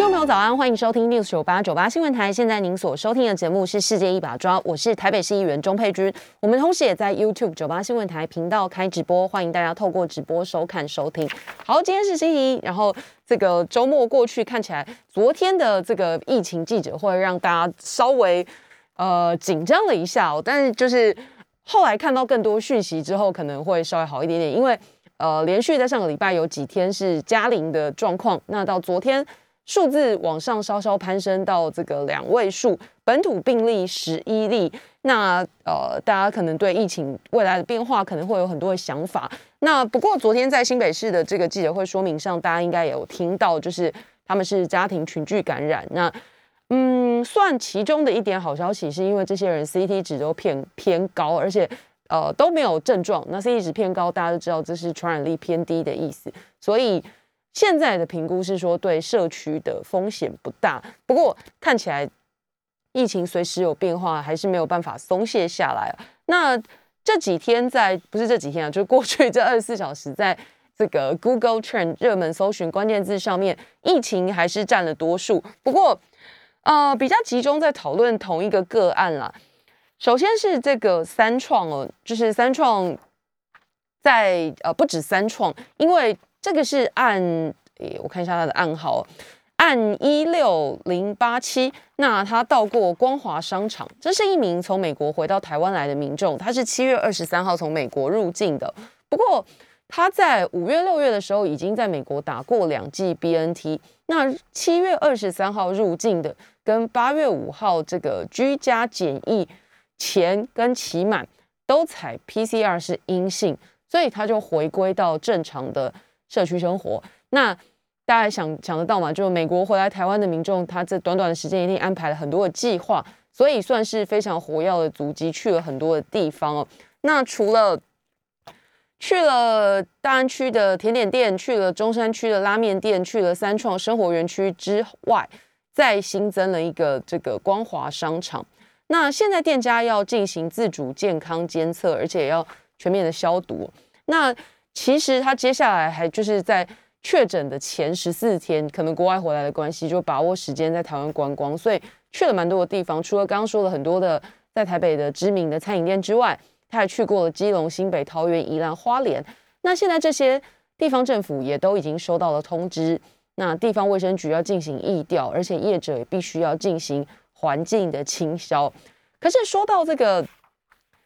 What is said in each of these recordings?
听众朋友早安，欢迎收听六九八九八新闻台。现在您所收听的节目是《世界一把抓》，我是台北市议员钟佩君。我们同时也在 YouTube 九八新闻台频道开直播，欢迎大家透过直播收看收听。好，今天是星期一，然后这个周末过去，看起来昨天的这个疫情记者会让大家稍微呃紧张了一下哦，但是就是后来看到更多讯息之后，可能会稍微好一点点，因为呃连续在上个礼拜有几天是加零的状况，那到昨天。数字往上稍稍攀升到这个两位数，本土病例十一例。那呃，大家可能对疫情未来的变化可能会有很多的想法。那不过昨天在新北市的这个记者会说明上，大家应该也有听到，就是他们是家庭群聚感染。那嗯，算其中的一点好消息，是因为这些人 CT 值都偏偏高，而且呃都没有症状。那 CT 值偏高，大家都知道这是传染力偏低的意思，所以。现在的评估是说，对社区的风险不大。不过看起来疫情随时有变化，还是没有办法松懈下来。那这几天在不是这几天啊，就过去这二十四小时，在这个 Google Trend 热门搜寻关键字上面，疫情还是占了多数。不过呃，比较集中在讨论同一个个案啦。首先是这个三创哦，就是三创在呃不止三创，因为。这个是按，我看一下他的暗号，按一六零八七。那他到过光华商场，这是一名从美国回到台湾来的民众，他是七月二十三号从美国入境的。不过他在五月六月的时候已经在美国打过两剂 BNT。那七月二十三号入境的，跟八月五号这个居家检疫前跟期满都采 PCR 是阴性，所以他就回归到正常的。社区生活，那大家想想得到吗？就美国回来台湾的民众，他这短短的时间一定安排了很多的计划，所以算是非常活跃的足迹，去了很多的地方哦。那除了去了大安区的甜点店，去了中山区的拉面店，去了三创生活园区之外，再新增了一个这个光华商场。那现在店家要进行自主健康监测，而且要全面的消毒。那其实他接下来还就是在确诊的前十四天，可能国外回来的关系，就把握时间在台湾观光，所以去了蛮多的地方。除了刚刚说了很多的在台北的知名的餐饮店之外，他还去过了基隆、新北、桃园、宜兰、花莲。那现在这些地方政府也都已经收到了通知，那地方卫生局要进行疫调，而且业者也必须要进行环境的清消。可是说到这个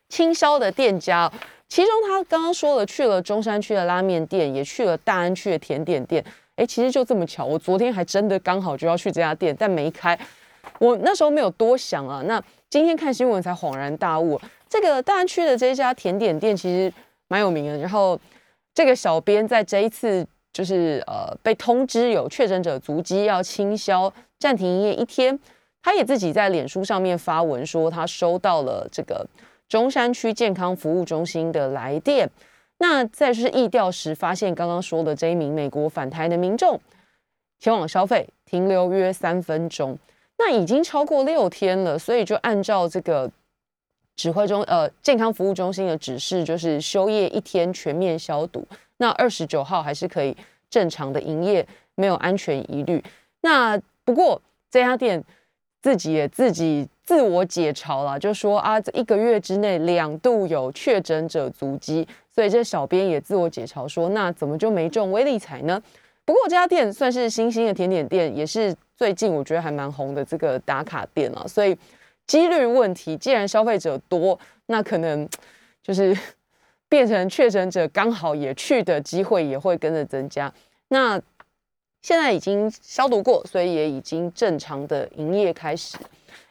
清消的店家。其中他刚刚说了，去了中山区的拉面店，也去了大安区的甜点店。哎，其实就这么巧，我昨天还真的刚好就要去这家店，但没开。我那时候没有多想啊。那今天看新闻才恍然大悟，这个大安区的这家甜点店其实蛮有名的。然后这个小编在这一次就是呃被通知有确诊者足迹要清销、暂停营业一天，他也自己在脸书上面发文说他收到了这个。中山区健康服务中心的来电，那在是疫调时发现刚刚说的这一名美国返台的民众前往消费，停留约三分钟，那已经超过六天了，所以就按照这个指挥中呃健康服务中心的指示，就是休业一天，全面消毒。那二十九号还是可以正常的营业，没有安全疑虑。那不过这家店自己也自己。自我解嘲了，就说啊，这一个月之内两度有确诊者足迹，所以这小编也自我解嘲说，那怎么就没中威力彩呢？不过这家店算是新兴的甜点店，也是最近我觉得还蛮红的这个打卡店了，所以几率问题，既然消费者多，那可能就是变成确诊者刚好也去的机会也会跟着增加。那现在已经消毒过，所以也已经正常的营业开始。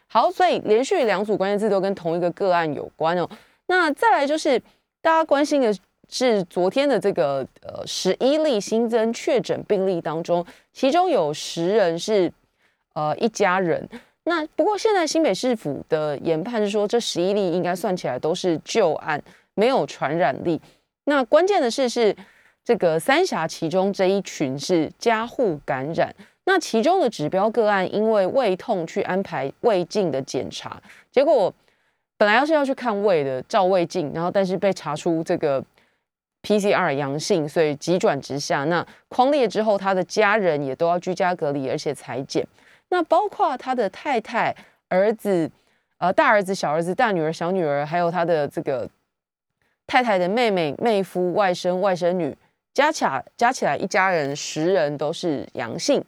好，所以连续两组关键字都跟同一个个案有关哦。那再来就是大家关心的是昨天的这个呃十一例新增确诊病例当中，其中有十人是呃一家人。那不过现在新北市府的研判是说，这十一例应该算起来都是旧案，没有传染力。那关键的是是这个三峡其中这一群是家户感染。那其中的指标个案因为胃痛去安排胃镜的检查，结果本来要是要去看胃的照胃镜，然后但是被查出这个 PCR 阳性，所以急转直下。那框列之后，他的家人也都要居家隔离，而且裁剪。那包括他的太太、儿子、呃大儿子、小儿子、大女儿、小女儿，还有他的这个太太的妹妹、妹夫、外甥、外甥女，加起来加起来一家人十人都是阳性。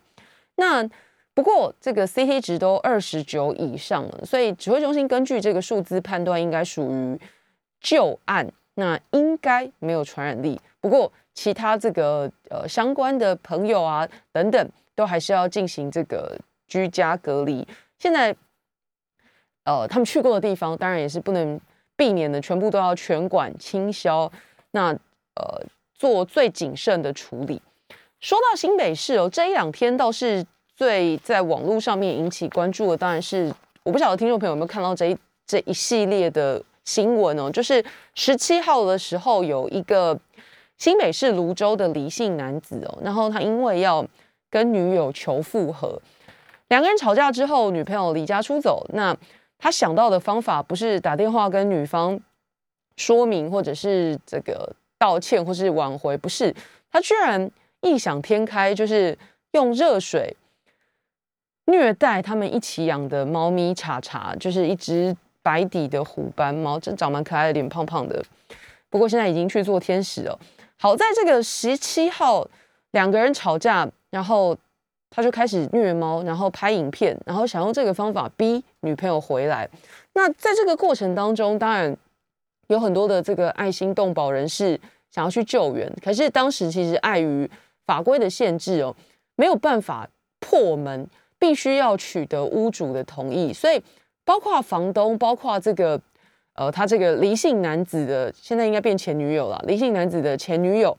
那不过这个 CT 值都二十九以上了，所以指挥中心根据这个数字判断，应该属于旧案，那应该没有传染力。不过其他这个呃相关的朋友啊等等，都还是要进行这个居家隔离。现在呃他们去过的地方，当然也是不能避免的，全部都要全管清消。那呃做最谨慎的处理。说到新北市哦，这一两天倒是最在网络上面引起关注的，当然是我不晓得听众朋友有没有看到这一这一系列的新闻哦，就是十七号的时候有一个新北市泸州的离姓男子哦，然后他因为要跟女友求复合，两个人吵架之后，女朋友离家出走，那他想到的方法不是打电话跟女方说明，或者是这个道歉，或是挽回，不是他居然。异想天开，就是用热水虐待他们一起养的猫咪查查，就是一只白底的虎斑猫，真长蛮可爱的，脸胖胖的。不过现在已经去做天使了。好在这个十七号两个人吵架，然后他就开始虐猫，然后拍影片，然后想用这个方法逼女朋友回来。那在这个过程当中，当然有很多的这个爱心动保人士想要去救援，可是当时其实碍于。法规的限制哦，没有办法破门，必须要取得屋主的同意。所以，包括房东，包括这个呃，他这个离姓男子的，现在应该变前女友了。离姓男子的前女友，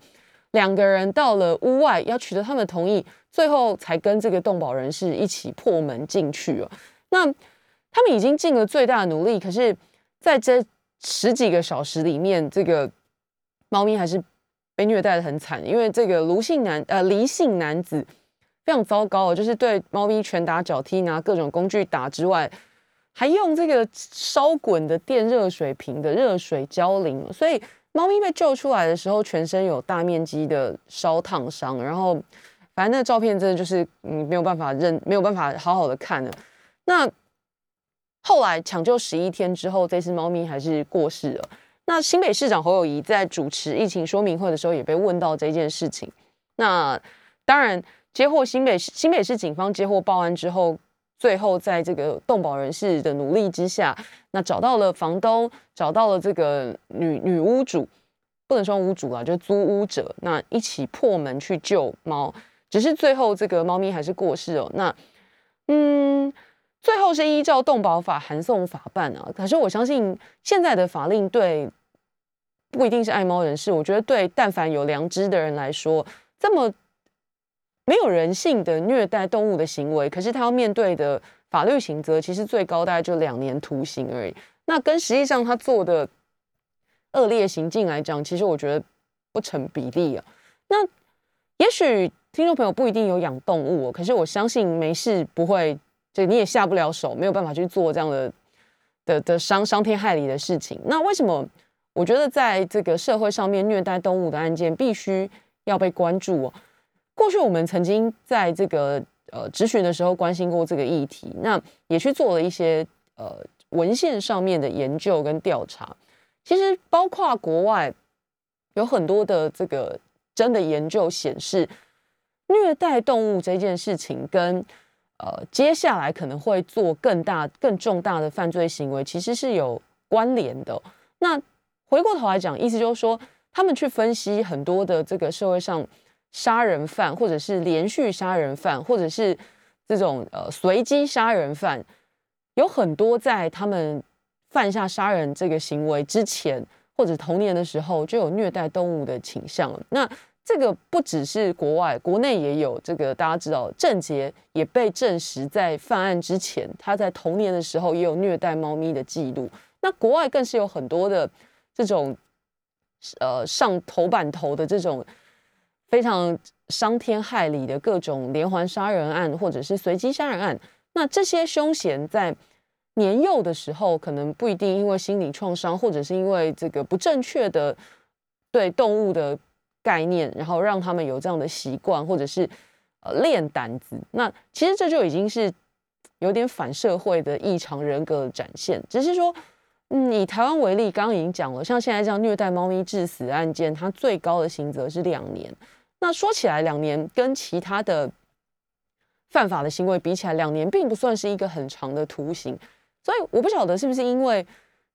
两个人到了屋外，要取得他们的同意，最后才跟这个动保人士一起破门进去哦。那他们已经尽了最大的努力，可是在这十几个小时里面，这个猫咪还是。被虐待的很惨，因为这个卢姓男呃离姓男子非常糟糕，就是对猫咪拳打脚踢，拿各种工具打之外，还用这个烧滚的电热水瓶的热水浇淋，所以猫咪被救出来的时候，全身有大面积的烧烫伤，然后反正那照片真的就是嗯没有办法认，没有办法好好的看了。那后来抢救十一天之后，这只猫咪还是过世了。那新北市长侯友谊在主持疫情说明会的时候，也被问到这件事情。那当然，接获新北市新北市警方接获报案之后，最后在这个动保人士的努力之下，那找到了房东，找到了这个女女屋主，不能说屋主了，就租屋者，那一起破门去救猫。只是最后这个猫咪还是过世哦。那嗯。最后是依照动保法函送法办啊，可是我相信现在的法令对不一定是爱猫人士，我觉得对但凡有良知的人来说，这么没有人性的虐待动物的行为，可是他要面对的法律刑责其实最高大概就两年徒刑而已。那跟实际上他做的恶劣行径来讲，其实我觉得不成比例啊。那也许听众朋友不一定有养动物，哦可是我相信没事不会。所以你也下不了手，没有办法去做这样的的的伤伤天害理的事情。那为什么我觉得在这个社会上面虐待动物的案件必须要被关注？过去我们曾经在这个呃咨询的时候关心过这个议题，那也去做了一些呃文献上面的研究跟调查。其实包括国外有很多的这个真的研究显示，虐待动物这件事情跟呃，接下来可能会做更大、更重大的犯罪行为，其实是有关联的。那回过头来讲，意思就是说，他们去分析很多的这个社会上杀人犯，或者是连续杀人犯，或者是这种呃随机杀人犯，有很多在他们犯下杀人这个行为之前，或者童年的时候就有虐待动物的倾向。那这个不只是国外，国内也有。这个大家知道，郑杰也被证实在犯案之前，他在童年的时候也有虐待猫咪的记录。那国外更是有很多的这种，呃，上头版头的这种非常伤天害理的各种连环杀人案，或者是随机杀人案。那这些凶嫌在年幼的时候，可能不一定因为心理创伤，或者是因为这个不正确的对动物的概念，然后让他们有这样的习惯，或者是呃练胆子。那其实这就已经是有点反社会的异常人格的展现。只是说，嗯，以台湾为例，刚刚已经讲了，像现在这样虐待猫咪致死案件，它最高的刑责是两年。那说起来，两年跟其他的犯法的行为比起来，两年并不算是一个很长的徒刑。所以我不晓得是不是因为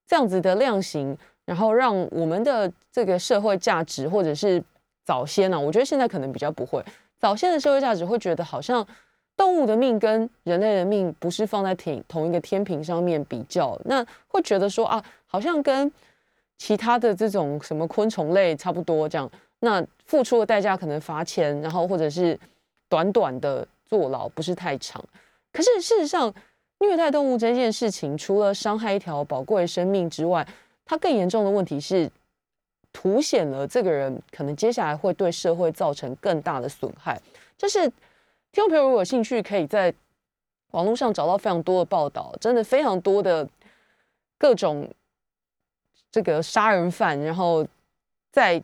这样子的量刑，然后让我们的这个社会价值，或者是早先呢？我觉得现在可能比较不会。早先的社会价值会觉得，好像动物的命跟人类的命不是放在天同一个天平上面比较，那会觉得说啊，好像跟其他的这种什么昆虫类差不多这样。那付出的代价可能罚钱，然后或者是短短的坐牢，不是太长。可是事实上，虐待动物这件事情，除了伤害一条宝贵生命之外，它更严重的问题是，凸显了这个人可能接下来会对社会造成更大的损害。就是听众朋友如果有兴趣，可以在网络上找到非常多的报道，真的非常多的各种这个杀人犯，然后在。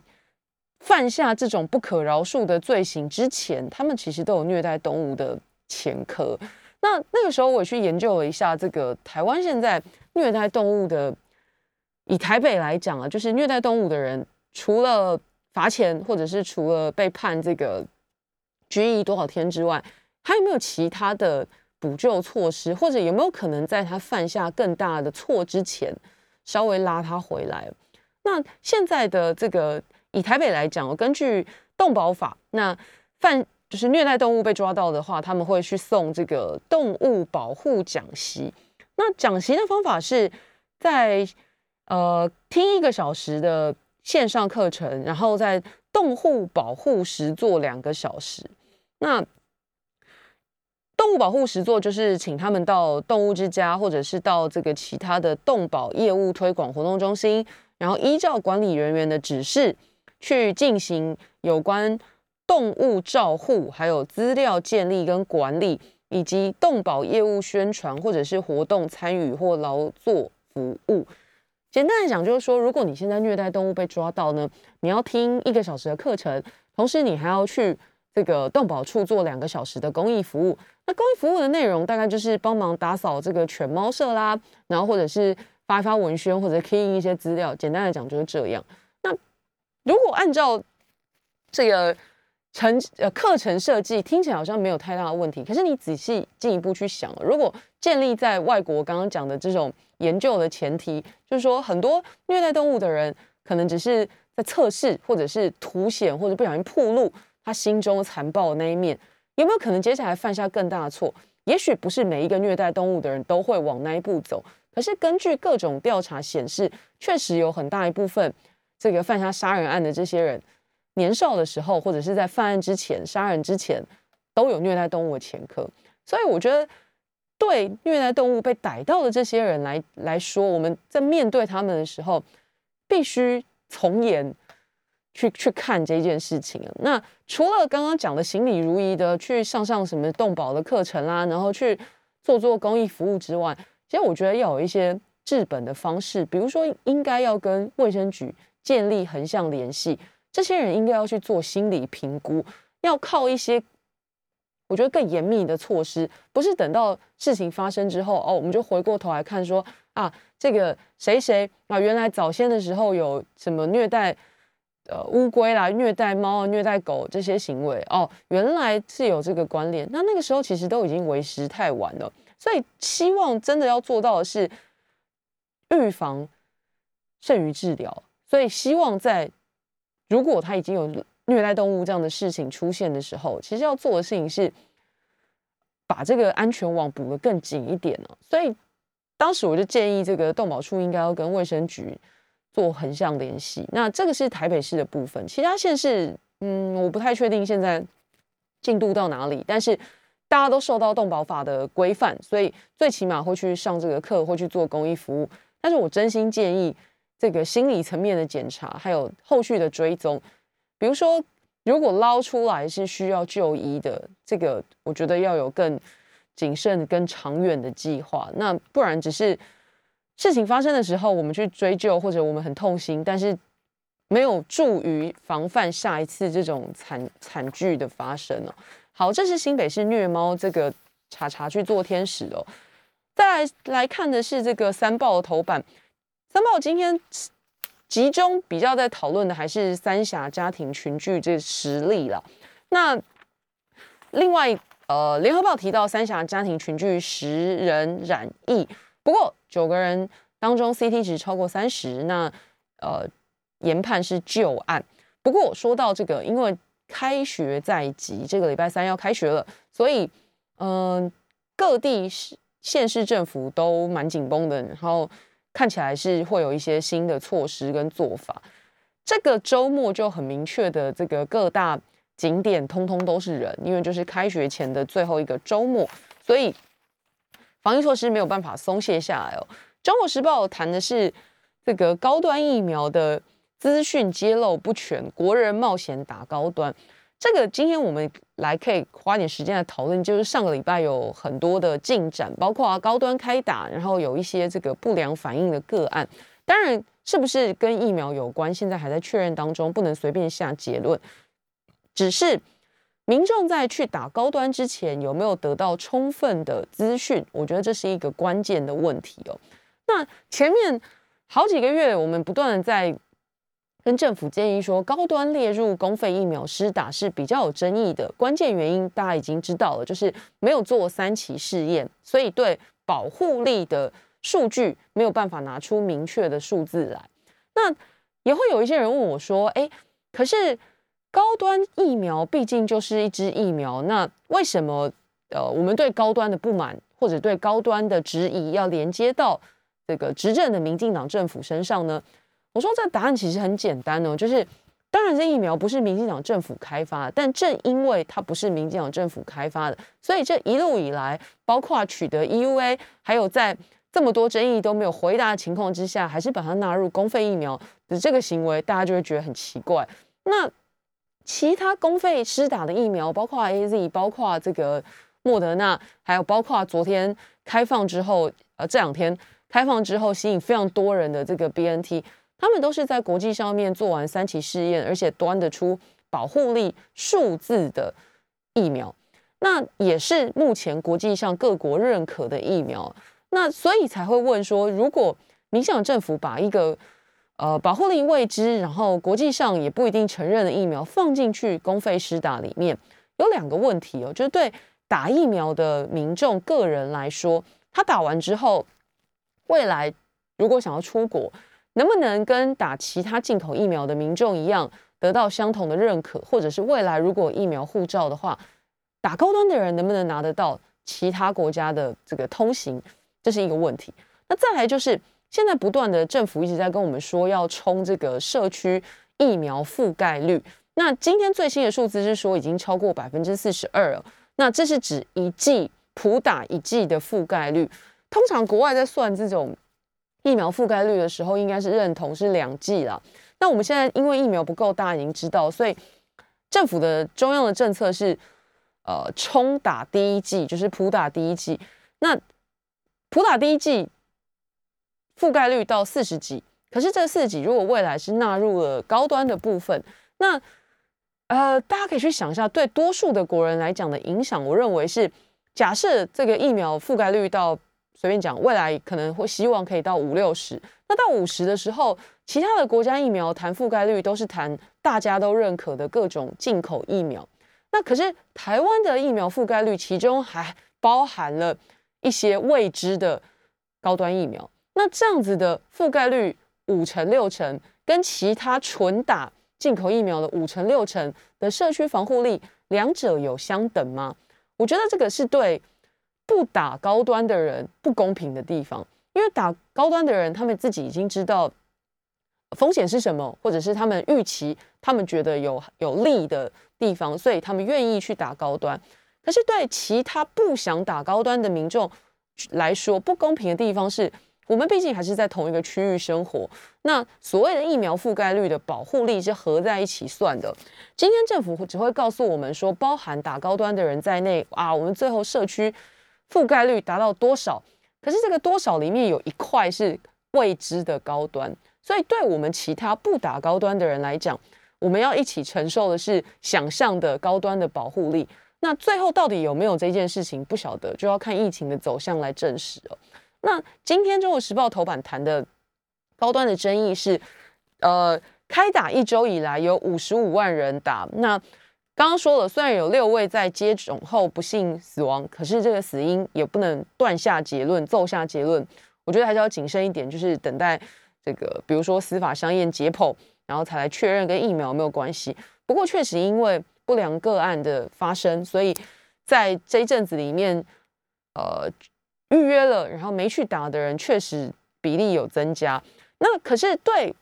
犯下这种不可饶恕的罪行之前，他们其实都有虐待动物的前科。那那个时候，我去研究了一下这个台湾现在虐待动物的，以台北来讲啊，就是虐待动物的人，除了罚钱或者是除了被判这个拘役多少天之外，还有没有其他的补救措施，或者有没有可能在他犯下更大的错之前，稍微拉他回来？那现在的这个。以台北来讲，根据动保法，那犯就是虐待动物被抓到的话，他们会去送这个动物保护奖席。那奖席的方法是在呃听一个小时的线上课程，然后在动物保护时做两个小时。那动物保护时做就是请他们到动物之家，或者是到这个其他的动保业务推广活动中心，然后依照管理人员的指示。去进行有关动物照护、还有资料建立跟管理，以及动保业务宣传或者是活动参与或劳作服务。简单来讲，就是说，如果你现在虐待动物被抓到呢，你要听一个小时的课程，同时你还要去这个动保处做两个小时的公益服务。那公益服务的内容大概就是帮忙打扫这个犬猫舍啦，然后或者是发一发文宣或者 key 一些资料。简单来讲就是这样。那如果按照这个程呃课程设计，听起来好像没有太大的问题。可是你仔细进一步去想，如果建立在外国刚刚讲的这种研究的前提，就是说很多虐待动物的人，可能只是在测试，或者是凸显，或者不小心暴露他心中残暴的那一面，有没有可能接下来犯下更大的错？也许不是每一个虐待动物的人都会往那一步走，可是根据各种调查显示，确实有很大一部分。这个犯下杀人案的这些人，年少的时候或者是在犯案之前、杀人之前，都有虐待动物的前科。所以我觉得，对虐待动物被逮到的这些人来来说，我们在面对他们的时候，必须从严去去看这件事情。那除了刚刚讲的行礼如仪的去上上什么动保的课程啦，然后去做做公益服务之外，其实我觉得要有一些治本的方式，比如说应该要跟卫生局。建立横向联系，这些人应该要去做心理评估，要靠一些我觉得更严密的措施，不是等到事情发生之后哦，我们就回过头来看说啊，这个谁谁啊，原来早先的时候有什么虐待呃乌龟啦、虐待猫、虐待狗这些行为哦，原来是有这个关联，那那个时候其实都已经为时太晚了，所以希望真的要做到的是预防胜于治疗。所以，希望在如果他已经有虐待动物这样的事情出现的时候，其实要做的事情是把这个安全网补得更紧一点呢。所以，当时我就建议这个动保处应该要跟卫生局做横向联系。那这个是台北市的部分，其他县市，嗯，我不太确定现在进度到哪里。但是大家都受到动保法的规范，所以最起码会去上这个课，会去做公益服务。但是我真心建议。这个心理层面的检查，还有后续的追踪，比如说，如果捞出来是需要就医的，这个我觉得要有更谨慎、更长远的计划。那不然只是事情发生的时候我们去追究，或者我们很痛心，但是没有助于防范下一次这种惨惨剧的发生哦。好，这是新北市虐猫这个查查去做天使哦。再来来看的是这个三报的头版，三报今天。集中比较在讨论的还是三峡家庭群聚这实例了。那另外，呃，联合报提到三峡家庭群聚十人染疫，不过九个人当中 CT 值超过三十，那呃研判是旧案。不过说到这个，因为开学在即，这个礼拜三要开学了，所以嗯，各地市县市政府都蛮紧绷的，然后。看起来是会有一些新的措施跟做法。这个周末就很明确的，这个各大景点通通都是人，因为就是开学前的最后一个周末，所以防疫措施没有办法松懈下来哦。中国时报谈的是这个高端疫苗的资讯揭露不全，国人冒险打高端。这个今天我们来可以花点时间来讨论，就是上个礼拜有很多的进展，包括高端开打，然后有一些这个不良反应的个案。当然，是不是跟疫苗有关，现在还在确认当中，不能随便下结论。只是民众在去打高端之前，有没有得到充分的资讯？我觉得这是一个关键的问题哦。那前面好几个月，我们不断的在。跟政府建议说，高端列入公费疫苗施打是比较有争议的。关键原因大家已经知道了，就是没有做三期试验，所以对保护力的数据没有办法拿出明确的数字来。那也会有一些人问我说：“哎，可是高端疫苗毕竟就是一支疫苗，那为什么呃我们对高端的不满或者对高端的质疑要连接到这个执政的民进党政府身上呢？”我说这答案其实很简单哦，就是当然这疫苗不是民进党政府开发，但正因为它不是民进党政府开发的，所以这一路以来，包括取得 EUA，还有在这么多争议都没有回答的情况之下，还是把它纳入公费疫苗的这个行为，大家就会觉得很奇怪。那其他公费施打的疫苗，包括 AZ，包括这个莫德纳，还有包括昨天开放之后，呃，这两天开放之后吸引非常多人的这个 BNT。他们都是在国际上面做完三期试验，而且端得出保护力数字的疫苗，那也是目前国际上各国认可的疫苗。那所以才会问说，如果民想政府把一个呃保护力未知，然后国际上也不一定承认的疫苗放进去公费施打里面，有两个问题哦，就是对打疫苗的民众个人来说，他打完之后，未来如果想要出国。能不能跟打其他进口疫苗的民众一样，得到相同的认可，或者是未来如果疫苗护照的话，打高端的人能不能拿得到其他国家的这个通行，这是一个问题。那再来就是现在不断的政府一直在跟我们说要冲这个社区疫苗覆盖率。那今天最新的数字是说已经超过百分之四十二了。那这是指一剂普打一剂的覆盖率。通常国外在算这种。疫苗覆盖率的时候，应该是认同是两剂了。那我们现在因为疫苗不够，大家已经知道，所以政府的中央的政策是，呃，冲打第一剂，就是普打第一剂。那普打第一剂覆盖率到四十几，可是这四十几如果未来是纳入了高端的部分，那呃，大家可以去想一下，对多数的国人来讲的影响，我认为是假设这个疫苗覆盖率到。随便讲，未来可能会希望可以到五六十。那到五十的时候，其他的国家疫苗谈覆盖率都是谈大家都认可的各种进口疫苗。那可是台湾的疫苗覆盖率，其中还包含了一些未知的高端疫苗。那这样子的覆盖率五成六成，跟其他纯打进口疫苗的五成六成的社区防护力，两者有相等吗？我觉得这个是对。不打高端的人不公平的地方，因为打高端的人，他们自己已经知道风险是什么，或者是他们预期他们觉得有有利的地方，所以他们愿意去打高端。可是对其他不想打高端的民众来说，不公平的地方是，我们毕竟还是在同一个区域生活。那所谓的疫苗覆盖率的保护力是合在一起算的。今天政府只会告诉我们说，包含打高端的人在内啊，我们最后社区覆盖率达到多少？可是这个多少里面有一块是未知的高端，所以对我们其他不打高端的人来讲，我们要一起承受的是想象的高端的保护力。那最后到底有没有这件事情，不晓得，就要看疫情的走向来证实了。那今天《中国时报》头版谈的高端的争议是，呃，开打一周以来有五十五万人打。那刚刚说了，虽然有六位在接种后不幸死亡，可是这个死因也不能断下结论、奏下结论。我觉得还是要谨慎一点，就是等待这个，比如说司法相验解剖，然后才来确认跟疫苗有没有关系。不过确实因为不良个案的发生，所以在这一阵子里面，呃。预约了，然后没去打的人确实比例有增加。那可是对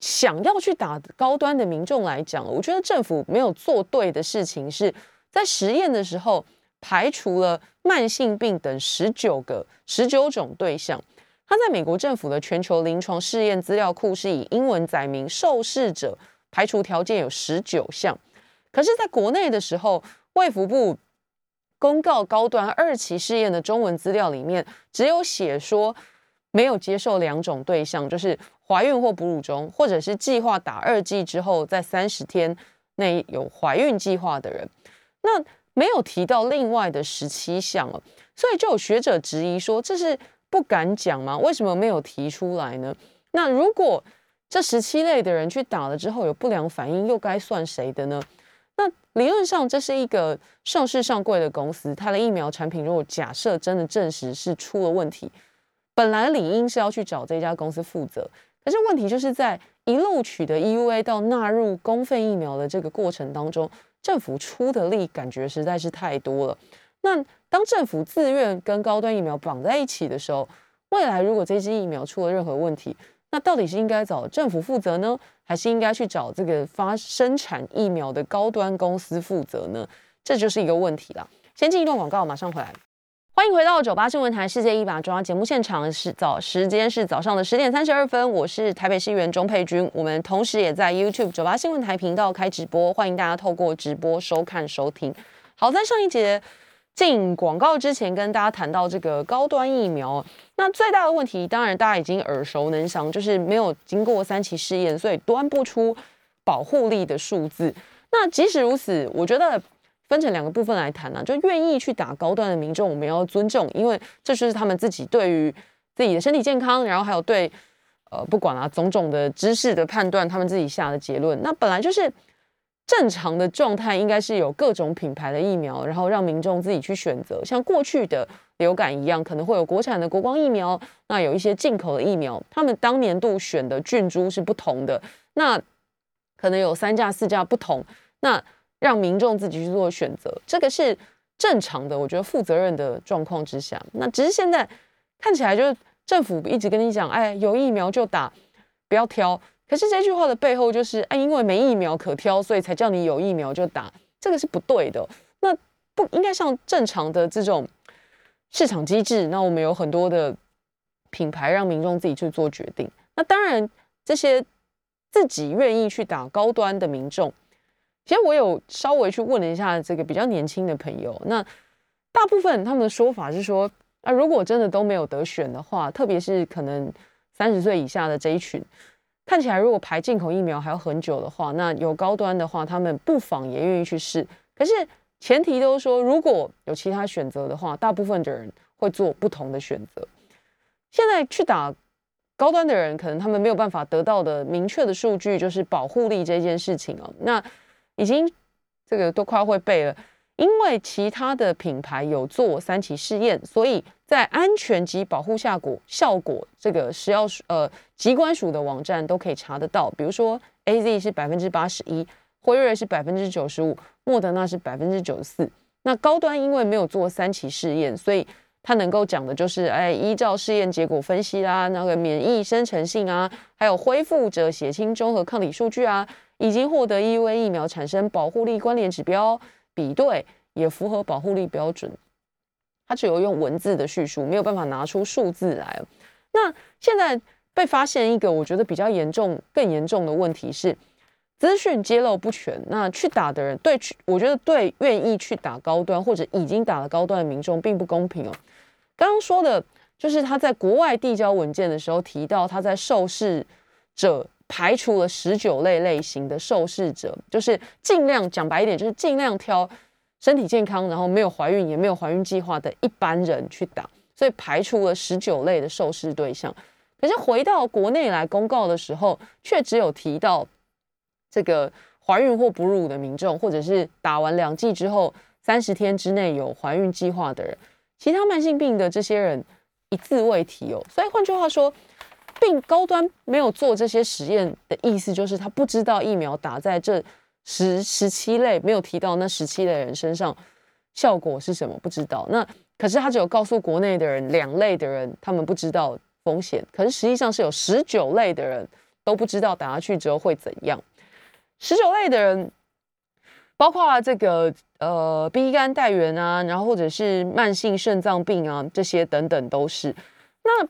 想要去打高端的民众来讲，我觉得政府没有做对的事情，是在实验的时候排除了慢性病等十九个十九种对象。他在美国政府的全球临床试验资料库是以英文载明，受试者排除条件有十九项。可是，在国内的时候，卫福部。公告高端二期试验的中文资料里面，只有写说没有接受两种对象，就是怀孕或哺乳中，或者是计划打二剂之后在三十天内有怀孕计划的人，那没有提到另外的十七项了。所以就有学者质疑说，这是不敢讲吗？为什么没有提出来呢？那如果这十七类的人去打了之后有不良反应，又该算谁的呢？那理论上，这是一个上市上柜的公司，它的疫苗产品如果假设真的证实是出了问题，本来理应是要去找这家公司负责。可是问题就是在一路取得 EUA 到纳入公费疫苗的这个过程当中，政府出的力感觉实在是太多了。那当政府自愿跟高端疫苗绑在一起的时候，未来如果这支疫苗出了任何问题，那到底是应该找政府负责呢，还是应该去找这个发生产疫苗的高端公司负责呢？这就是一个问题了。先进一段广告，马上回来。欢迎回到九八新闻台世界一把抓节目现场，是早时间是早上的十点三十二分，我是台北市议员钟佩君。我们同时也在 YouTube 九八新闻台频道开直播，欢迎大家透过直播收看收听。好，在上一节。进广告之前，跟大家谈到这个高端疫苗，那最大的问题，当然大家已经耳熟能详，就是没有经过三期试验，所以端不出保护力的数字。那即使如此，我觉得分成两个部分来谈呢，就愿意去打高端的民众，我们要尊重，因为这就是他们自己对于自己的身体健康，然后还有对呃不管啊种种的知识的判断，他们自己下的结论。那本来就是。正常的状态应该是有各种品牌的疫苗，然后让民众自己去选择，像过去的流感一样，可能会有国产的国光疫苗，那有一些进口的疫苗，他们当年度选的菌株是不同的，那可能有三价四价不同，那让民众自己去做选择，这个是正常的，我觉得负责任的状况之下，那只是现在看起来就是政府一直跟你讲，哎，有疫苗就打，不要挑。可是这句话的背后就是，哎，因为没疫苗可挑，所以才叫你有疫苗就打，这个是不对的。那不应该像正常的这种市场机制，那我们有很多的品牌让民众自己去做决定。那当然，这些自己愿意去打高端的民众，其实我有稍微去问了一下这个比较年轻的朋友，那大部分他们的说法是说，啊，如果真的都没有得选的话，特别是可能三十岁以下的这一群。看起来，如果排进口疫苗还要很久的话，那有高端的话，他们不妨也愿意去试。可是前提都是说，如果有其他选择的话，大部分的人会做不同的选择。现在去打高端的人，可能他们没有办法得到的明确的数据，就是保护力这件事情哦。那已经这个都快要会背了。因为其他的品牌有做三期试验，所以在安全及保护效果效果这个食药呃机关署的网站都可以查得到。比如说 A Z 是百分之八十一，辉瑞是百分之九十五，莫德纳是百分之九十四。那高端因为没有做三期试验，所以它能够讲的就是哎，依照试验结果分析啦，那个免疫生成性啊，还有恢复者血清综合抗体数据啊，已经获得 E U A 疫苗产生保护力关联指标。比对也符合保护力标准。它只有用文字的叙述，没有办法拿出数字来。那现在被发现一个我觉得比较严重、更严重的问题是。资讯揭露不全，那去打的人对去，我觉得对愿意去打高端或者已经打了高端的民众并不公平哦。刚刚说的就是他在国外递交文件的时候提到，他在受试者排除了十九类类型的受试者，就是尽量讲白一点，就是尽量挑身体健康，然后没有怀孕也没有怀孕计划的一般人去打，所以排除了十九类的受试对象。可是回到国内来公告的时候，却只有提到。这个怀孕或哺乳的民众，或者是打完两剂之后三十天之内有怀孕计划的人，其他慢性病的这些人一字未提哦。所以换句话说，病高端没有做这些实验的意思，就是他不知道疫苗打在这十十七类没有提到那十七类人身上效果是什么，不知道。那可是他只有告诉国内的人两类的人，他们不知道风险，可是实际上是有十九类的人都不知道打下去之后会怎样。十九类的人，包括这个呃，B 肝带源啊，然后或者是慢性肾脏病啊，这些等等都是。那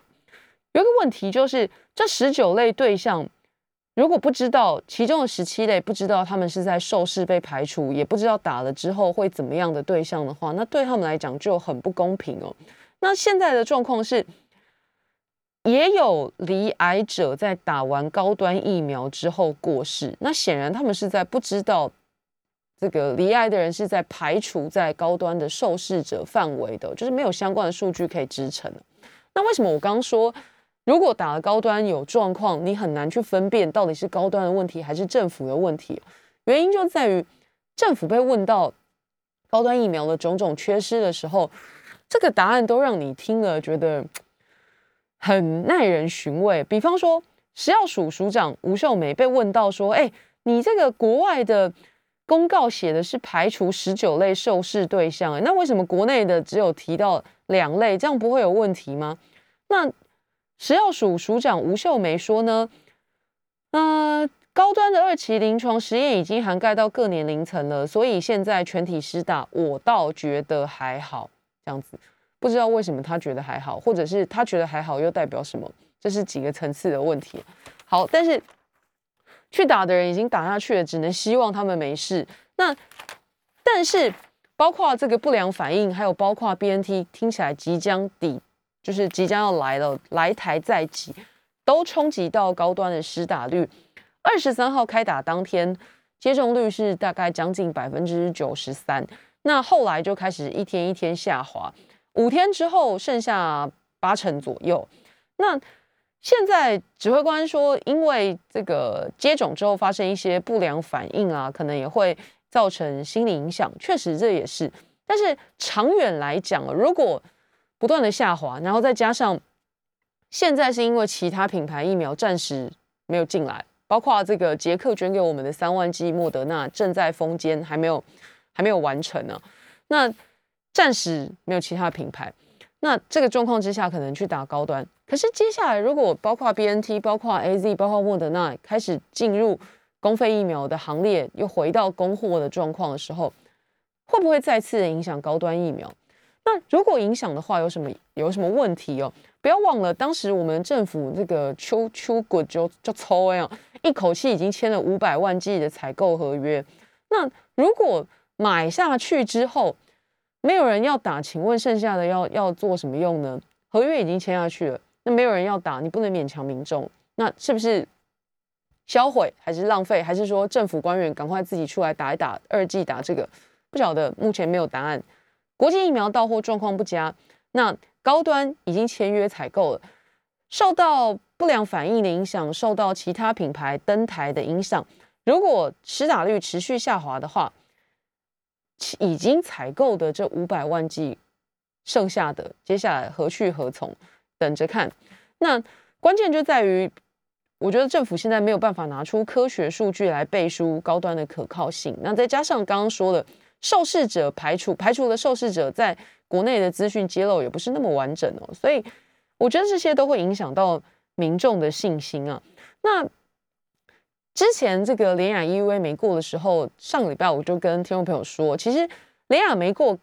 有一个问题就是，这十九类对象如果不知道其中的十七类不知道他们是在受试被排除，也不知道打了之后会怎么样的对象的话，那对他们来讲就很不公平哦。那现在的状况是。也有罹癌者在打完高端疫苗之后过世，那显然他们是在不知道这个离癌的人是在排除在高端的受试者范围的，就是没有相关的数据可以支撑。那为什么我刚刚说，如果打了高端有状况，你很难去分辨到底是高端的问题还是政府的问题？原因就在于政府被问到高端疫苗的种种缺失的时候，这个答案都让你听了觉得。很耐人寻味。比方说，食药署署长吴秀梅被问到说：“哎，你这个国外的公告写的是排除十九类受试对象，那为什么国内的只有提到两类？这样不会有问题吗？”那食药署署长吴秀梅说呢：“那高端的二期临床实验已经涵盖到各年龄层了，所以现在全体施打，我倒觉得还好。”这样子。不知道为什么他觉得还好，或者是他觉得还好又代表什么？这是几个层次的问题。好，但是去打的人已经打下去了，只能希望他们没事。那但是包括这个不良反应，还有包括 BNT 听起来即将抵，就是即将要来了，来台在即，都冲击到高端的施打率。二十三号开打当天，接种率是大概将近百分之九十三，那后来就开始一天一天下滑。五天之后剩下八成左右。那现在指挥官说，因为这个接种之后发生一些不良反应啊，可能也会造成心理影响。确实这也是。但是长远来讲，如果不断的下滑，然后再加上现在是因为其他品牌疫苗暂时没有进来，包括这个捷克捐给我们的三万剂莫德纳正在封间，还没有还没有完成呢。那暂时没有其他品牌，那这个状况之下，可能去打高端。可是接下来，如果包括 B N T、包括 A Z、包括莫德纳开始进入公费疫苗的行列，又回到供货的状况的时候，会不会再次影响高端疫苗？那如果影响的话，有什么有什么问题哦？不要忘了，当时我们政府这个秋秋股就就抽呀，一口气已经签了五百万剂的采购合约。那如果买下去之后，没有人要打，请问剩下的要要做什么用呢？合约已经签下去了，那没有人要打，你不能勉强民众，那是不是销毁还是浪费？还是说政府官员赶快自己出来打一打二剂打这个？不晓得，目前没有答案。国际疫苗到货状况不佳，那高端已经签约采购了，受到不良反应的影响，受到其他品牌登台的影响，如果施打率持续下滑的话。已经采购的这五百万剂，剩下的接下来何去何从？等着看。那关键就在于，我觉得政府现在没有办法拿出科学数据来背书高端的可靠性。那再加上刚刚说的受试者排除，排除的受试者在国内的资讯揭露也不是那么完整哦，所以我觉得这些都会影响到民众的信心啊。那。之前这个联雅 EUA 没过的时候，上个礼拜我就跟听众朋友说，其实联雅没过，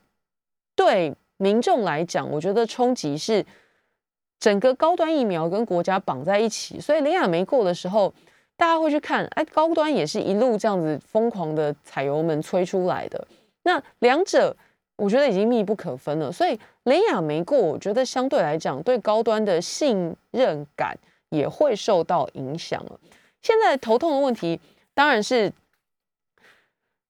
对民众来讲，我觉得冲击是整个高端疫苗跟国家绑在一起，所以联雅没过的时候，大家会去看，哎，高端也是一路这样子疯狂的踩油门催出来的。那两者我觉得已经密不可分了，所以雷亚没过，我觉得相对来讲对高端的信任感也会受到影响了。现在头痛的问题当然是。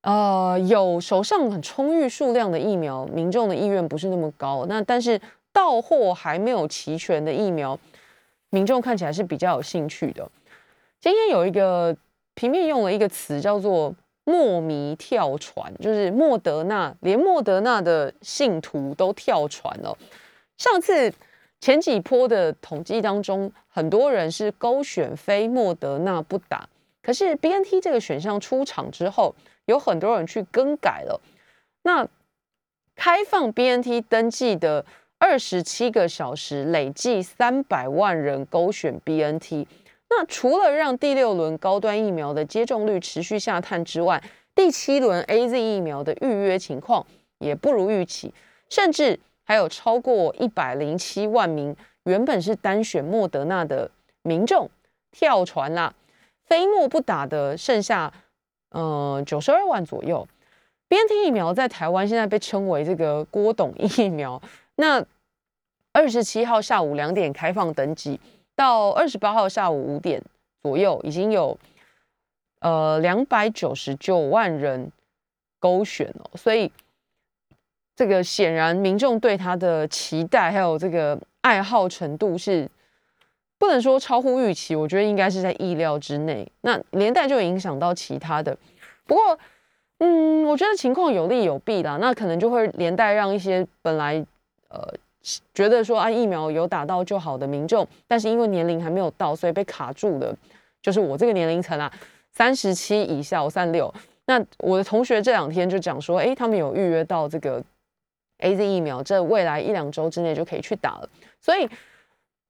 呃，有手上很充裕数量的疫苗，民众的意愿不是那么高。那但是到货还没有齐全的疫苗，民众看起来是比较有兴趣的。今天有一个平面用了一个词叫做“莫迷跳船”，就是莫德纳连莫德纳的信徒都跳船了。上次前几波的统计当中，很多人是勾选非莫德纳不打，可是 B N T 这个选项出场之后。有很多人去更改了。那开放 BNT 登记的二十七个小时，累计三百万人勾选 BNT。那除了让第六轮高端疫苗的接种率持续下探之外，第七轮 AZ 疫苗的预约情况也不如预期，甚至还有超过一百零七万名原本是单选莫德纳的民众跳船啦，非莫不打的剩下。呃，九十二万左右，BNT 疫苗在台湾现在被称为这个郭董疫苗。那二十七号下午两点开放登记，到二十八号下午五点左右，已经有呃两百九十九万人勾选了。所以这个显然民众对他的期待还有这个爱好程度是。不能说超乎预期，我觉得应该是在意料之内。那连带就影响到其他的。不过，嗯，我觉得情况有利有弊啦。那可能就会连带让一些本来呃觉得说啊疫苗有打到就好的民众，但是因为年龄还没有到，所以被卡住的，就是我这个年龄层啊，三十七以下，我三六。那我的同学这两天就讲说，哎，他们有预约到这个 A Z 疫苗，这未来一两周之内就可以去打了。所以。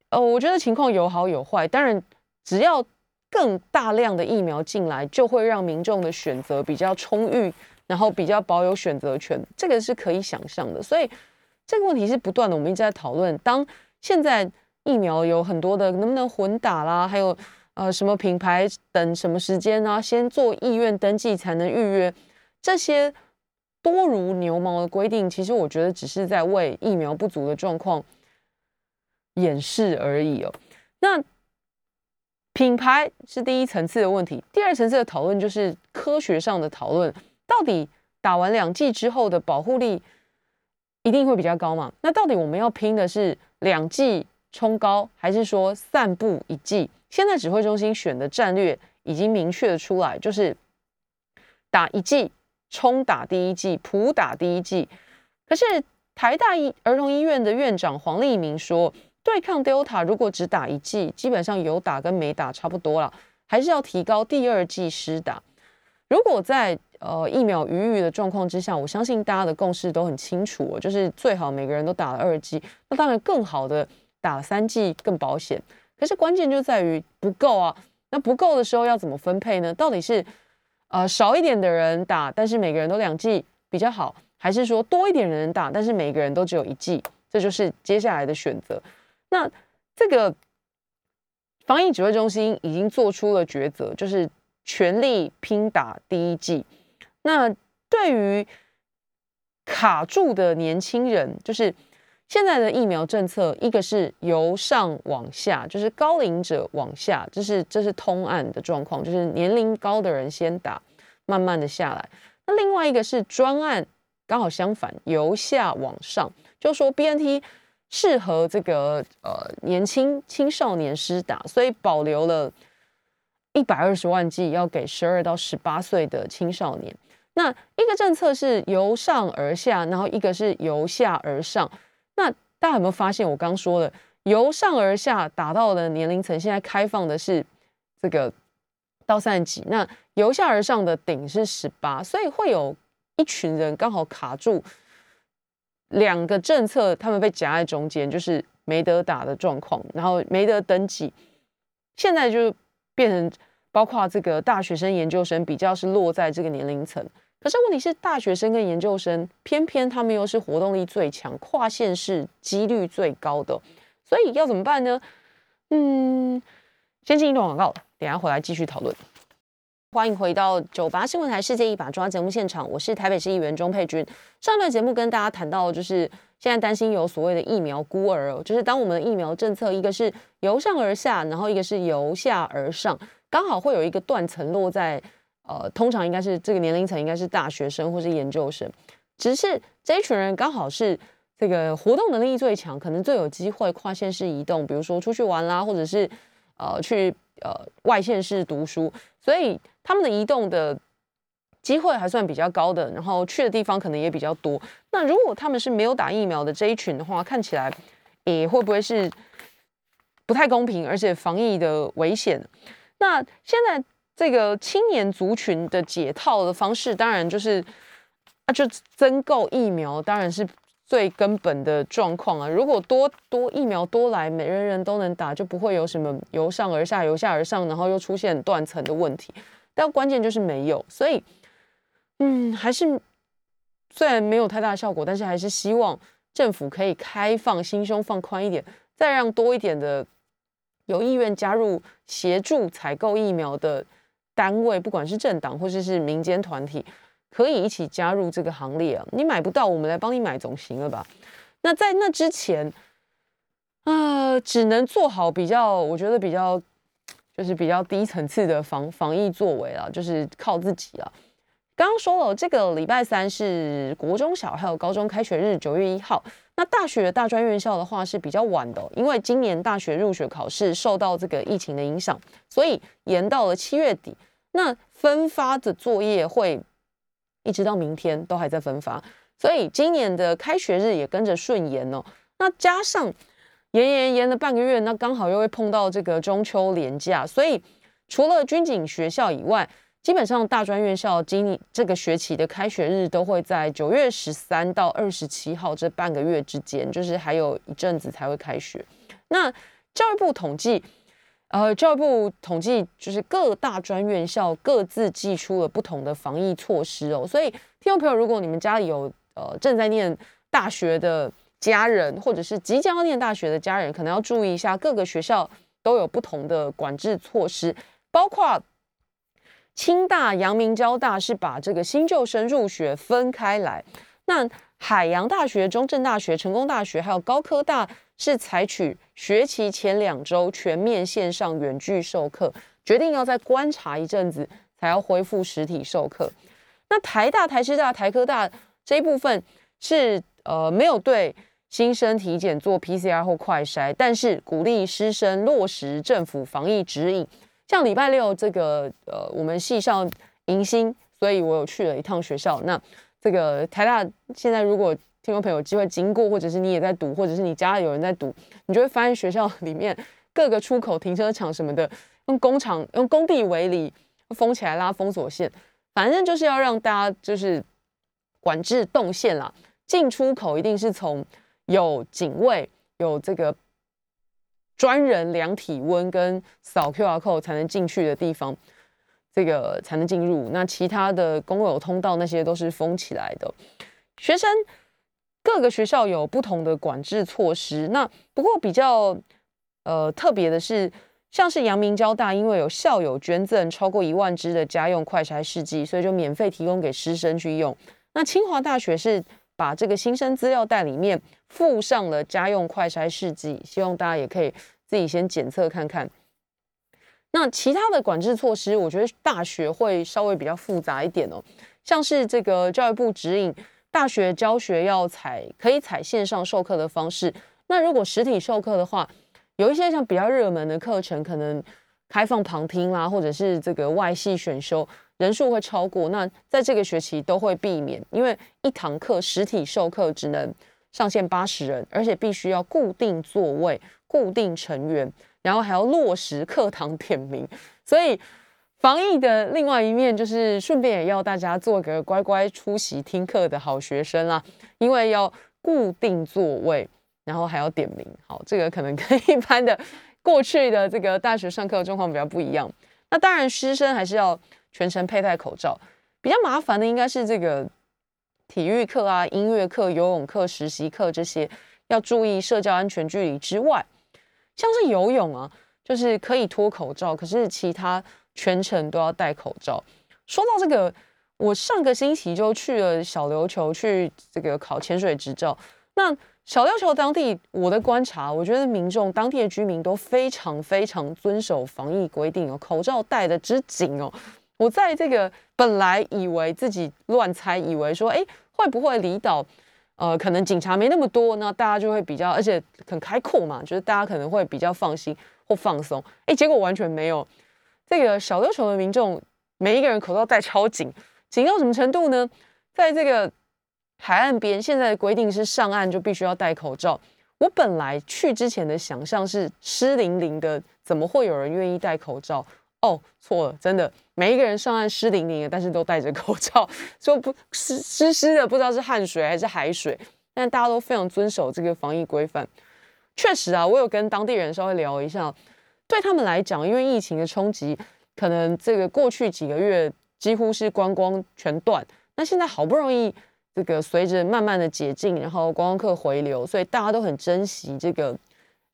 呃，我觉得情况有好有坏。当然，只要更大量的疫苗进来，就会让民众的选择比较充裕，然后比较保有选择权，这个是可以想象的。所以这个问题是不断的，我们一直在讨论。当现在疫苗有很多的能不能混打啦，还有呃什么品牌等什么时间啊，先做意愿登记才能预约，这些多如牛毛的规定，其实我觉得只是在为疫苗不足的状况。演示而已哦。那品牌是第一层次的问题，第二层次的讨论就是科学上的讨论。到底打完两剂之后的保护力一定会比较高嘛？那到底我们要拼的是两季冲高，还是说散布一季？现在指挥中心选的战略已经明确的出来，就是打一季，冲打第一季，普打第一季。可是台大医儿童医院的院长黄立明说。对抗 Delta，如果只打一季，基本上有打跟没打差不多了，还是要提高第二季施打。如果在呃疫苗余裕的状况之下，我相信大家的共识都很清楚，就是最好每个人都打了二剂。那当然更好的打三剂更保险。可是关键就在于不够啊。那不够的时候要怎么分配呢？到底是呃少一点的人打，但是每个人都两剂比较好，还是说多一点的人打，但是每个人都只有一剂？这就是接下来的选择。那这个防疫指挥中心已经做出了抉择，就是全力拼打第一季。那对于卡住的年轻人，就是现在的疫苗政策，一个是由上往下，就是高龄者往下，这是这是通案的状况，就是年龄高的人先打，慢慢的下来。那另外一个是专案，刚好相反，由下往上，就说 B N T。适合这个呃年轻青少年施打，所以保留了一百二十万剂要给十二到十八岁的青少年。那一个政策是由上而下，然后一个是由下而上。那大家有没有发现，我刚说的由上而下打到的年龄层，现在开放的是这个到三十几，那由下而上的顶是十八，所以会有一群人刚好卡住。两个政策，他们被夹在中间，就是没得打的状况，然后没得登记。现在就变成包括这个大学生、研究生比较是落在这个年龄层。可是问题是，大学生跟研究生偏偏他们又是活动力最强、跨县市几率最高的，所以要怎么办呢？嗯，先进一段广告，等下回来继续讨论。欢迎回到九八新闻台《世界一把抓》节目现场，我是台北市议员钟佩君。上段节目跟大家谈到，就是现在担心有所谓的疫苗孤儿，就是当我们的疫苗政策一个是由上而下，然后一个是由下而上，刚好会有一个断层落在呃，通常应该是这个年龄层应该是大学生或是研究生，只是这一群人刚好是这个活动能力最强，可能最有机会跨县市移动，比如说出去玩啦，或者是呃去呃外县市读书，所以。他们的移动的机会还算比较高的，然后去的地方可能也比较多。那如果他们是没有打疫苗的这一群的话，看起来也会不会是不太公平，而且防疫的危险？那现在这个青年族群的解套的方式，当然就是啊，就增购疫苗，当然是最根本的状况啊。如果多多疫苗多来，每人人都能打，就不会有什么由上而下、由下而上，然后又出现断层的问题。但关键就是没有，所以，嗯，还是虽然没有太大效果，但是还是希望政府可以开放心胸放宽一点，再让多一点的有意愿加入协助采购疫苗的单位，不管是政党或者是民间团体，可以一起加入这个行列啊！你买不到，我们来帮你买总行了吧？那在那之前，啊，只能做好比较，我觉得比较。就是比较低层次的防防疫作为啊，就是靠自己了。刚刚说了，这个礼拜三是国中小还有高中开学日，九月一号。那大学大专院校的话是比较晚的，因为今年大学入学考试受到这个疫情的影响，所以延到了七月底。那分发的作业会一直到明天都还在分发，所以今年的开学日也跟着顺延哦。那加上。延延延了半个月，那刚好又会碰到这个中秋连假，所以除了军警学校以外，基本上大专院校今这个学期的开学日都会在九月十三到二十七号这半个月之间，就是还有一阵子才会开学。那教育部统计，呃，教育部统计就是各大专院校各自寄出了不同的防疫措施哦，所以听众朋友，如果你们家里有呃正在念大学的，家人或者是即将要念大学的家人，可能要注意一下，各个学校都有不同的管制措施，包括清大、阳明交大是把这个新旧生入学分开来，那海洋大学、中正大学、成功大学还有高科大是采取学期前两周全面线上远距授课，决定要再观察一阵子才要恢复实体授课。那台大、台师大、台科大这一部分是呃没有对。新生体检做 PCR 或快筛，但是鼓励师生落实政府防疫指引。像礼拜六这个，呃，我们系校迎新，所以我有去了一趟学校。那这个台大现在，如果听众朋友有机会经过，或者是你也在读，或者是你家里有人在读，你就会发现学校 里面各个出口、停车场什么的，用工厂、用工地围篱封起来，拉封锁线，反正就是要让大家就是管制动线啦，进出口一定是从。有警卫，有这个专人量体温跟扫 QR code 才能进去的地方，这个才能进入。那其他的公有通道那些都是封起来的。学生各个学校有不同的管制措施。那不过比较呃特别的是，像是阳明交大，因为有校友捐赠超过一万支的家用快筛试剂，所以就免费提供给师生去用。那清华大学是。把这个新生资料袋里面附上了家用快筛试剂，希望大家也可以自己先检测看看。那其他的管制措施，我觉得大学会稍微比较复杂一点哦，像是这个教育部指引大学教学要采可以采线上授课的方式。那如果实体授课的话，有一些像比较热门的课程，可能开放旁听啦，或者是这个外系选修。人数会超过，那在这个学期都会避免，因为一堂课实体授课只能上限八十人，而且必须要固定座位、固定成员，然后还要落实课堂点名。所以防疫的另外一面就是顺便也要大家做个乖乖出席听课的好学生啦，因为要固定座位，然后还要点名。好，这个可能跟一般的过去的这个大学上课状况比较不一样。那当然，师生还是要。全程佩戴口罩，比较麻烦的应该是这个体育课啊、音乐课、游泳课、实习课这些，要注意社交安全距离之外，像是游泳啊，就是可以脱口罩，可是其他全程都要戴口罩。说到这个，我上个星期就去了小琉球去这个考潜水执照。那小琉球当地，我的观察，我觉得民众当地的居民都非常非常遵守防疫规定哦，口罩戴的之紧哦。我在这个本来以为自己乱猜，以为说，哎，会不会离岛，呃，可能警察没那么多，那大家就会比较，而且很开阔嘛，就是大家可能会比较放心或放松。哎，结果完全没有。这个小琉球的民众，每一个人口罩戴超紧，紧到什么程度呢？在这个海岸边，现在的规定是上岸就必须要戴口罩。我本来去之前的想象是湿淋淋的，怎么会有人愿意戴口罩？哦，错了，真的，每一个人上岸湿淋淋的，但是都戴着口罩，说不湿湿湿的，不知道是汗水还是海水，但大家都非常遵守这个防疫规范。确实啊，我有跟当地人稍微聊一下，对他们来讲，因为疫情的冲击，可能这个过去几个月几乎是观光全断，那现在好不容易这个随着慢慢的解禁，然后观光客回流，所以大家都很珍惜这个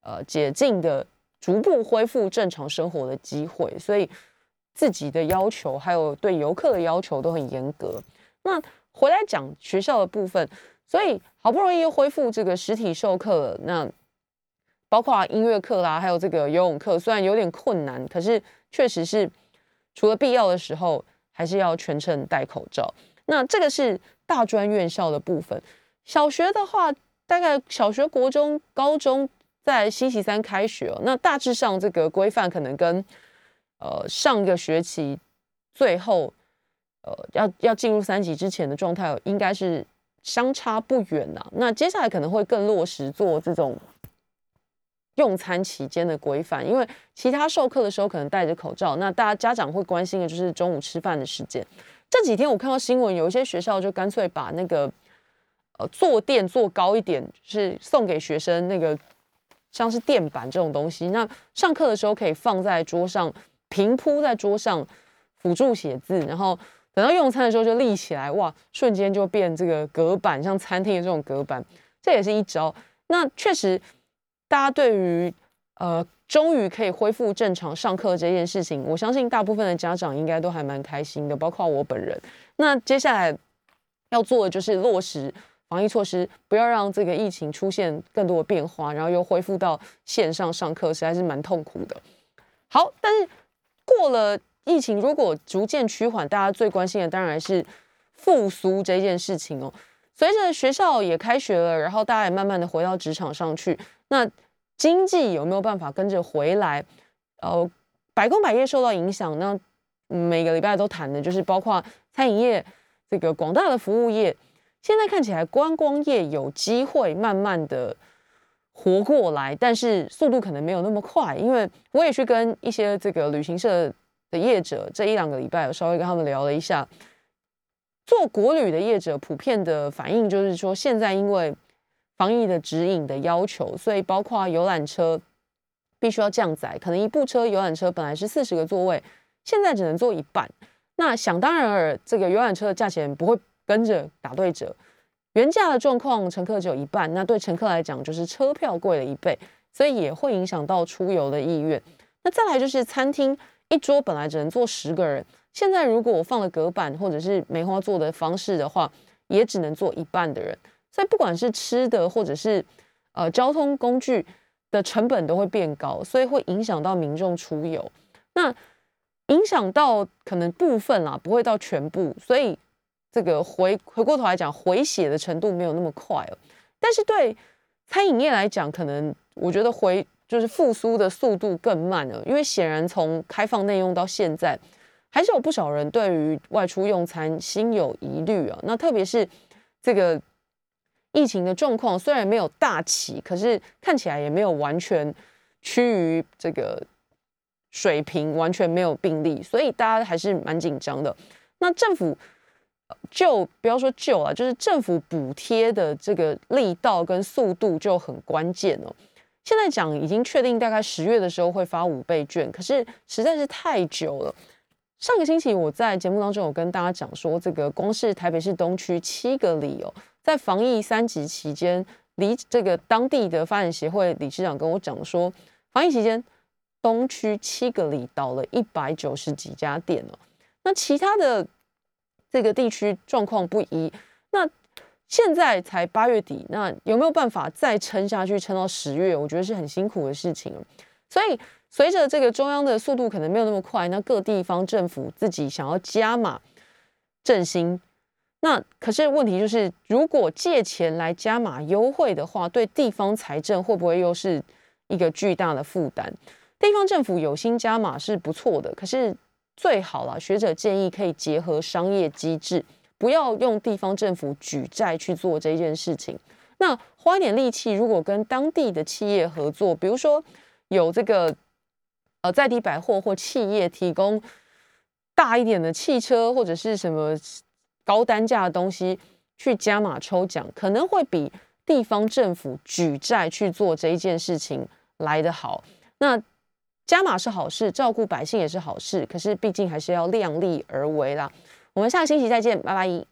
呃解禁的。逐步恢复正常生活的机会，所以自己的要求还有对游客的要求都很严格。那回来讲学校的部分，所以好不容易又恢复这个实体授课了。那包括音乐课啦，还有这个游泳课，虽然有点困难，可是确实是除了必要的时候，还是要全程戴口罩。那这个是大专院校的部分。小学的话，大概小学、国中、高中。在星期三开学，那大致上这个规范可能跟呃上个学期最后呃要要进入三级之前的状态应该是相差不远呐。那接下来可能会更落实做这种用餐期间的规范，因为其他授课的时候可能戴着口罩，那大家家长会关心的就是中午吃饭的时间。这几天我看到新闻，有一些学校就干脆把那个呃坐垫坐高一点，是送给学生那个。像是垫板这种东西，那上课的时候可以放在桌上，平铺在桌上辅助写字，然后等到用餐的时候就立起来，哇，瞬间就变这个隔板，像餐厅的这种隔板，这也是一招。那确实，大家对于呃终于可以恢复正常上课这件事情，我相信大部分的家长应该都还蛮开心的，包括我本人。那接下来要做的就是落实。防疫措施不要让这个疫情出现更多的变化，然后又恢复到线上上课，实在是蛮痛苦的。好，但是过了疫情，如果逐渐趋缓，大家最关心的当然是复苏这件事情哦。随着学校也开学了，然后大家也慢慢的回到职场上去，那经济有没有办法跟着回来？呃，百工百业受到影响，那每个礼拜都谈的就是包括餐饮业，这个广大的服务业。现在看起来观光业有机会慢慢的活过来，但是速度可能没有那么快。因为我也去跟一些这个旅行社的业者，这一两个礼拜我稍微跟他们聊了一下，做国旅的业者普遍的反应就是说，现在因为防疫的指引的要求，所以包括游览车必须要降载，可能一部车游览车本来是四十个座位，现在只能坐一半。那想当然尔，这个游览车的价钱不会。跟着打对折，原价的状况，乘客只有一半，那对乘客来讲就是车票贵了一倍，所以也会影响到出游的意愿。那再来就是餐厅一桌本来只能坐十个人，现在如果我放了隔板或者是梅花座的方式的话，也只能坐一半的人。所以不管是吃的或者是呃交通工具的成本都会变高，所以会影响到民众出游。那影响到可能部分啦，不会到全部，所以。这个回回过头来讲，回血的程度没有那么快了。但是对餐饮业来讲，可能我觉得回就是复苏的速度更慢了。因为显然从开放内用到现在，还是有不少人对于外出用餐心有疑虑啊。那特别是这个疫情的状况，虽然没有大起，可是看起来也没有完全趋于这个水平，完全没有病例，所以大家还是蛮紧张的。那政府。就不要说救啊，就是政府补贴的这个力道跟速度就很关键哦。现在讲已经确定，大概十月的时候会发五倍券，可是实在是太久了。上个星期我在节目当中有跟大家讲说，这个光是台北市东区七个里哦，在防疫三级期间，离这个当地的发展协会理事长跟我讲说，防疫期间东区七个里倒了一百九十几家店哦，那其他的这个地区状况不一，那现在才八月底，那有没有办法再撑下去，撑到十月？我觉得是很辛苦的事情所以。随着这个中央的速度可能没有那么快，那各地方政府自己想要加码振兴，那可是问题就是，如果借钱来加码优惠的话，对地方财政会不会又是一个巨大的负担？地方政府有心加码是不错的，可是最好了，学者建议可以结合商业机制，不要用地方政府举债去做这件事情。那花一点力气，如果跟当地的企业合作，比如说有这个。呃，在地百货或企业提供大一点的汽车或者是什么高单价的东西去加码抽奖，可能会比地方政府举债去做这一件事情来得好。那加码是好事，照顾百姓也是好事，可是毕竟还是要量力而为啦。我们下个星期再见，拜拜。